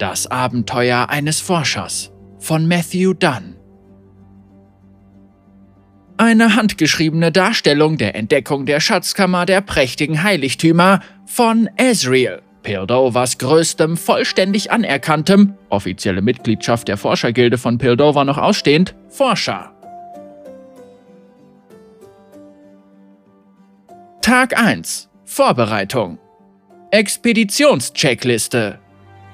Das Abenteuer eines Forschers von Matthew Dunn. Eine handgeschriebene Darstellung der Entdeckung der Schatzkammer der prächtigen Heiligtümer von Ezreal, Pildovers größtem vollständig anerkanntem, offizielle Mitgliedschaft der Forschergilde von Pildover noch ausstehend, Forscher. Tag 1 Vorbereitung Expeditionscheckliste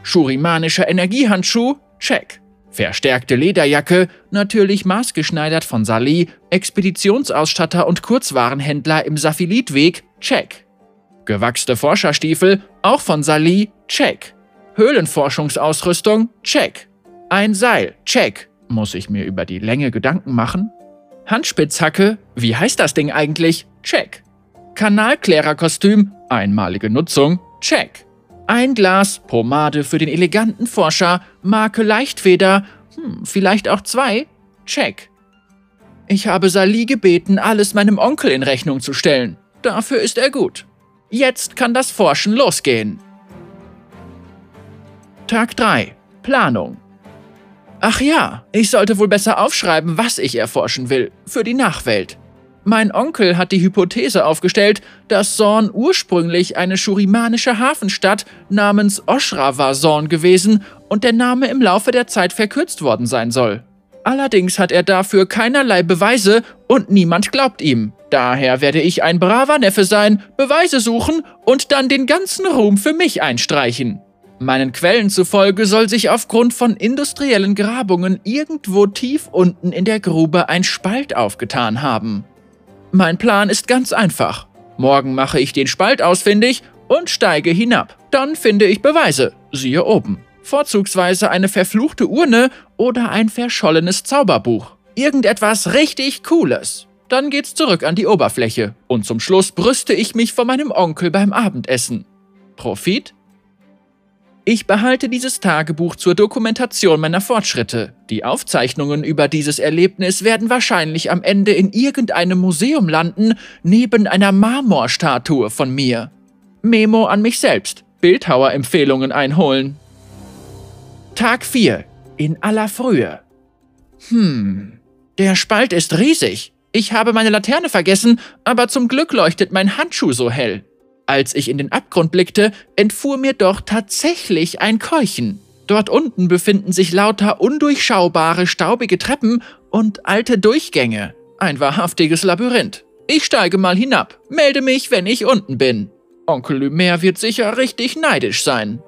Shurimanischer Energiehandschuh, check. Verstärkte Lederjacke, natürlich maßgeschneidert von Sali, Expeditionsausstatter und Kurzwarenhändler im Saphilitweg, check. Gewachste Forscherstiefel, auch von Sali, check. Höhlenforschungsausrüstung, check. Ein Seil, check. Muss ich mir über die Länge Gedanken machen? Handspitzhacke, wie heißt das Ding eigentlich? Check. Kanalklärerkostüm, einmalige Nutzung, check. Ein Glas Pomade für den eleganten Forscher, Marke Leichtfeder, hm, vielleicht auch zwei? Check. Ich habe Sali gebeten, alles meinem Onkel in Rechnung zu stellen. Dafür ist er gut. Jetzt kann das Forschen losgehen. Tag 3. Planung. Ach ja, ich sollte wohl besser aufschreiben, was ich erforschen will, für die Nachwelt. Mein Onkel hat die Hypothese aufgestellt, dass Zorn ursprünglich eine schurimanische Hafenstadt namens Oshra war Zorn gewesen und der Name im Laufe der Zeit verkürzt worden sein soll. Allerdings hat er dafür keinerlei Beweise und niemand glaubt ihm. Daher werde ich ein braver Neffe sein, Beweise suchen und dann den ganzen Ruhm für mich einstreichen. Meinen Quellen zufolge soll sich aufgrund von industriellen Grabungen irgendwo tief unten in der Grube ein Spalt aufgetan haben. Mein Plan ist ganz einfach. Morgen mache ich den Spalt ausfindig und steige hinab. Dann finde ich Beweise, siehe oben. Vorzugsweise eine verfluchte Urne oder ein verschollenes Zauberbuch. Irgendetwas richtig Cooles. Dann geht's zurück an die Oberfläche und zum Schluss brüste ich mich vor meinem Onkel beim Abendessen. Profit ich behalte dieses Tagebuch zur Dokumentation meiner Fortschritte. Die Aufzeichnungen über dieses Erlebnis werden wahrscheinlich am Ende in irgendeinem Museum landen, neben einer Marmorstatue von mir. Memo an mich selbst. Bildhauerempfehlungen einholen. Tag 4. In aller Frühe. Hm. Der Spalt ist riesig. Ich habe meine Laterne vergessen, aber zum Glück leuchtet mein Handschuh so hell. Als ich in den Abgrund blickte, entfuhr mir doch tatsächlich ein Keuchen. Dort unten befinden sich lauter undurchschaubare, staubige Treppen und alte Durchgänge. Ein wahrhaftiges Labyrinth. Ich steige mal hinab, melde mich, wenn ich unten bin. Onkel Lumer wird sicher richtig neidisch sein.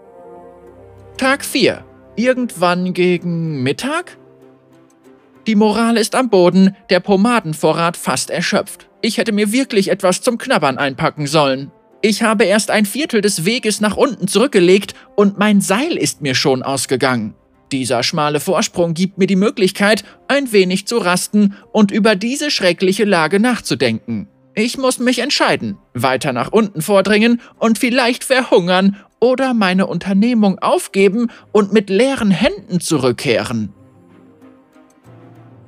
Tag 4. Irgendwann gegen Mittag? Die Moral ist am Boden, der Pomadenvorrat fast erschöpft. Ich hätte mir wirklich etwas zum Knabbern einpacken sollen. Ich habe erst ein Viertel des Weges nach unten zurückgelegt und mein Seil ist mir schon ausgegangen. Dieser schmale Vorsprung gibt mir die Möglichkeit, ein wenig zu rasten und über diese schreckliche Lage nachzudenken. Ich muss mich entscheiden, weiter nach unten vordringen und vielleicht verhungern oder meine Unternehmung aufgeben und mit leeren Händen zurückkehren.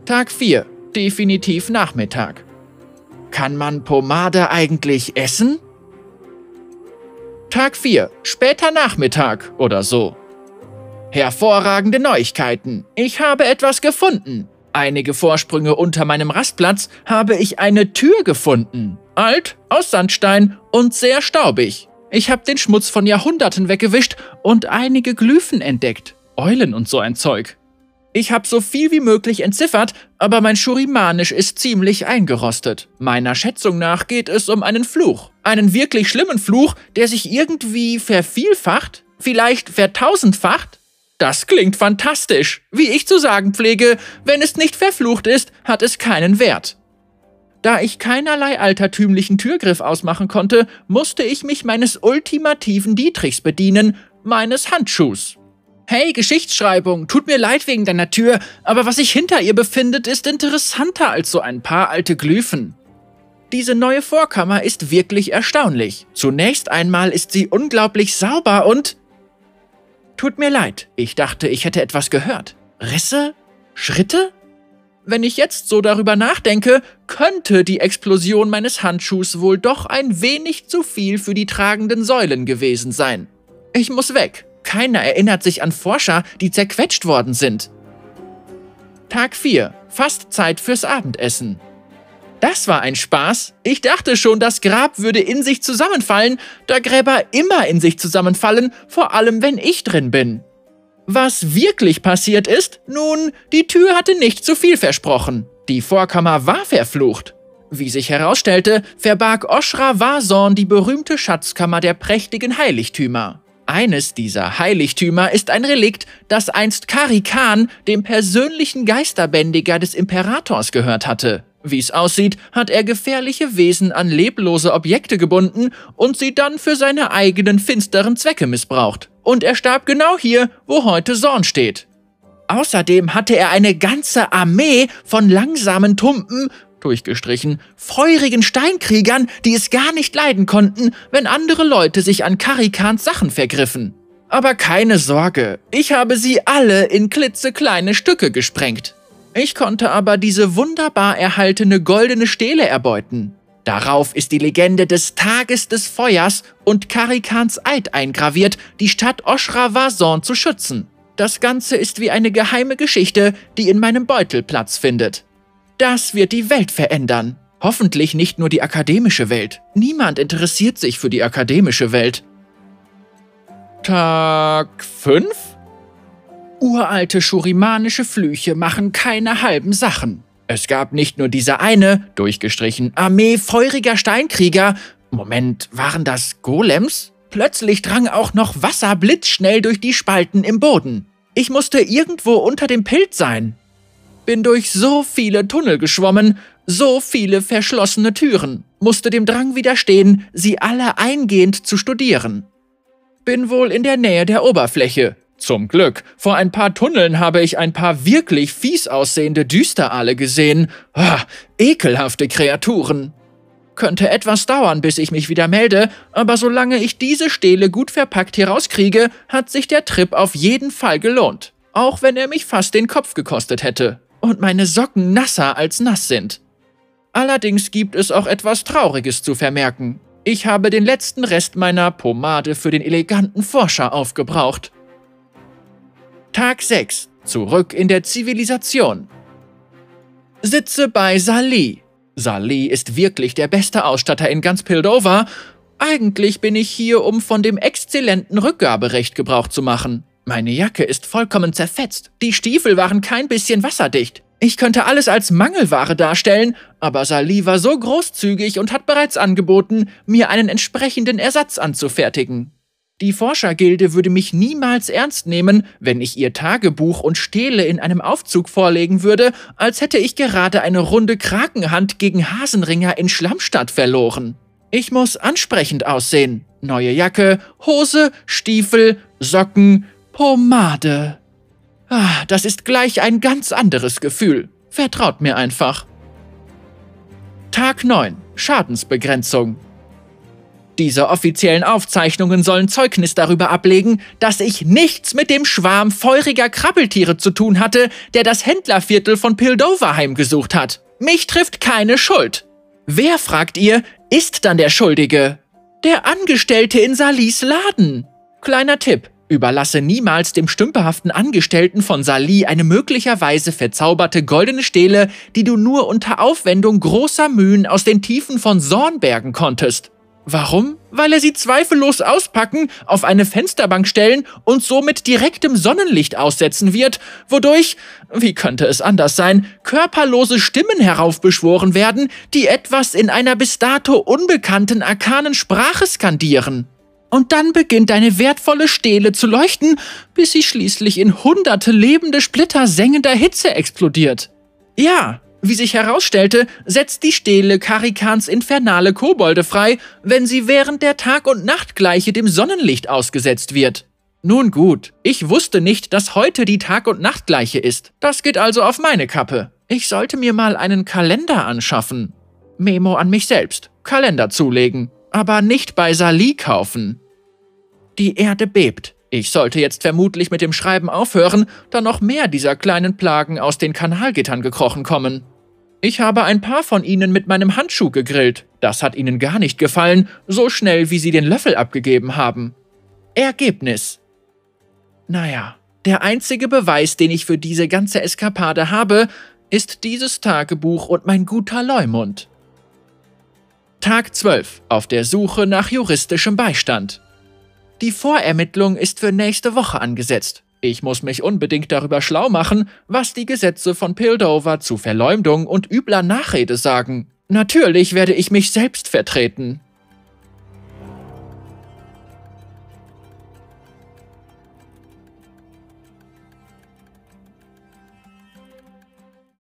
Tag 4. Definitiv Nachmittag. Kann man Pomade eigentlich essen? Tag 4, später Nachmittag oder so. Hervorragende Neuigkeiten. Ich habe etwas gefunden. Einige Vorsprünge unter meinem Rastplatz habe ich eine Tür gefunden. Alt, aus Sandstein und sehr staubig. Ich habe den Schmutz von Jahrhunderten weggewischt und einige Glyphen entdeckt. Eulen und so ein Zeug. Ich habe so viel wie möglich entziffert, aber mein Schurimanisch ist ziemlich eingerostet. Meiner Schätzung nach geht es um einen Fluch. Einen wirklich schlimmen Fluch, der sich irgendwie vervielfacht? Vielleicht vertausendfacht? Das klingt fantastisch. Wie ich zu sagen pflege, wenn es nicht verflucht ist, hat es keinen Wert. Da ich keinerlei altertümlichen Türgriff ausmachen konnte, musste ich mich meines ultimativen Dietrichs bedienen, meines Handschuhs. Hey, Geschichtsschreibung, tut mir leid wegen deiner Tür, aber was sich hinter ihr befindet, ist interessanter als so ein paar alte Glyphen. Diese neue Vorkammer ist wirklich erstaunlich. Zunächst einmal ist sie unglaublich sauber und... Tut mir leid, ich dachte, ich hätte etwas gehört. Risse? Schritte? Wenn ich jetzt so darüber nachdenke, könnte die Explosion meines Handschuhs wohl doch ein wenig zu viel für die tragenden Säulen gewesen sein. Ich muss weg. Keiner erinnert sich an Forscher, die zerquetscht worden sind. Tag 4. Fast Zeit fürs Abendessen. Das war ein Spaß. Ich dachte schon, das Grab würde in sich zusammenfallen, da Gräber immer in sich zusammenfallen, vor allem wenn ich drin bin. Was wirklich passiert ist? Nun, die Tür hatte nicht zu viel versprochen. Die Vorkammer war verflucht. Wie sich herausstellte, verbarg Oshra Vason die berühmte Schatzkammer der prächtigen Heiligtümer. Eines dieser Heiligtümer ist ein Relikt, das einst Kari Khan, dem persönlichen Geisterbändiger des Imperators, gehört hatte. Wie es aussieht, hat er gefährliche Wesen an leblose Objekte gebunden und sie dann für seine eigenen finsteren Zwecke missbraucht. Und er starb genau hier, wo heute Sorn steht. Außerdem hatte er eine ganze Armee von langsamen Tumpen, durchgestrichen, feurigen Steinkriegern, die es gar nicht leiden konnten, wenn andere Leute sich an Karikans Sachen vergriffen. Aber keine Sorge, ich habe sie alle in klitzekleine Stücke gesprengt. Ich konnte aber diese wunderbar erhaltene goldene Stele erbeuten. Darauf ist die Legende des Tages des Feuers und Karikans Eid eingraviert, die Stadt Oshra Vason zu schützen. Das Ganze ist wie eine geheime Geschichte, die in meinem Beutel Platz findet. Das wird die Welt verändern. Hoffentlich nicht nur die akademische Welt. Niemand interessiert sich für die akademische Welt. Tag 5? Uralte schurimanische Flüche machen keine halben Sachen. Es gab nicht nur diese eine, durchgestrichen, Armee feuriger Steinkrieger. Moment, waren das Golems? Plötzlich drang auch noch Wasser blitzschnell durch die Spalten im Boden. Ich musste irgendwo unter dem Pilz sein. Bin durch so viele Tunnel geschwommen, so viele verschlossene Türen, musste dem Drang widerstehen, sie alle eingehend zu studieren. Bin wohl in der Nähe der Oberfläche, zum Glück. Vor ein paar Tunneln habe ich ein paar wirklich fies aussehende Düsterale gesehen. Ah, ekelhafte Kreaturen. Könnte etwas dauern, bis ich mich wieder melde, aber solange ich diese Stele gut verpackt hier rauskriege, hat sich der Trip auf jeden Fall gelohnt. Auch wenn er mich fast den Kopf gekostet hätte. Und meine Socken nasser als nass sind. Allerdings gibt es auch etwas Trauriges zu vermerken. Ich habe den letzten Rest meiner Pomade für den eleganten Forscher aufgebraucht. Tag 6. Zurück in der Zivilisation. Sitze bei Sali. Sali ist wirklich der beste Ausstatter in ganz Pildover. Eigentlich bin ich hier, um von dem exzellenten Rückgaberecht Gebrauch zu machen. Meine Jacke ist vollkommen zerfetzt. Die Stiefel waren kein bisschen wasserdicht. Ich könnte alles als Mangelware darstellen, aber Sali war so großzügig und hat bereits angeboten, mir einen entsprechenden Ersatz anzufertigen. Die Forschergilde würde mich niemals ernst nehmen, wenn ich ihr Tagebuch und Stele in einem Aufzug vorlegen würde, als hätte ich gerade eine runde Krakenhand gegen Hasenringer in Schlammstadt verloren. Ich muss ansprechend aussehen. Neue Jacke, Hose, Stiefel, Socken, Pomade. Ah, das ist gleich ein ganz anderes Gefühl. Vertraut mir einfach. Tag 9. Schadensbegrenzung. Diese offiziellen Aufzeichnungen sollen Zeugnis darüber ablegen, dass ich nichts mit dem Schwarm feuriger Krabbeltiere zu tun hatte, der das Händlerviertel von Pildover heimgesucht hat. Mich trifft keine Schuld. Wer, fragt ihr, ist dann der Schuldige? Der Angestellte in Salis Laden. Kleiner Tipp. Überlasse niemals dem stümperhaften Angestellten von Sali eine möglicherweise verzauberte goldene Stele, die du nur unter Aufwendung großer Mühen aus den Tiefen von Sorn bergen konntest. Warum? Weil er sie zweifellos auspacken, auf eine Fensterbank stellen und somit direktem Sonnenlicht aussetzen wird, wodurch, wie könnte es anders sein, körperlose Stimmen heraufbeschworen werden, die etwas in einer bis dato unbekannten arkanen Sprache skandieren. Und dann beginnt deine wertvolle Stele zu leuchten, bis sie schließlich in hunderte lebende Splitter sengender Hitze explodiert. Ja, wie sich herausstellte, setzt die Stele Karikans infernale Kobolde frei, wenn sie während der Tag- und Nachtgleiche dem Sonnenlicht ausgesetzt wird. Nun gut, ich wusste nicht, dass heute die Tag- und Nachtgleiche ist. Das geht also auf meine Kappe. Ich sollte mir mal einen Kalender anschaffen. Memo an mich selbst. Kalender zulegen. Aber nicht bei Sali kaufen. Die Erde bebt. Ich sollte jetzt vermutlich mit dem Schreiben aufhören, da noch mehr dieser kleinen Plagen aus den Kanalgittern gekrochen kommen. Ich habe ein paar von ihnen mit meinem Handschuh gegrillt. Das hat ihnen gar nicht gefallen, so schnell wie sie den Löffel abgegeben haben. Ergebnis. Naja, der einzige Beweis, den ich für diese ganze Eskapade habe, ist dieses Tagebuch und mein guter Leumund. Tag 12. Auf der Suche nach juristischem Beistand. Die Vorermittlung ist für nächste Woche angesetzt. Ich muss mich unbedingt darüber schlau machen, was die Gesetze von Pildover zu Verleumdung und übler Nachrede sagen. Natürlich werde ich mich selbst vertreten.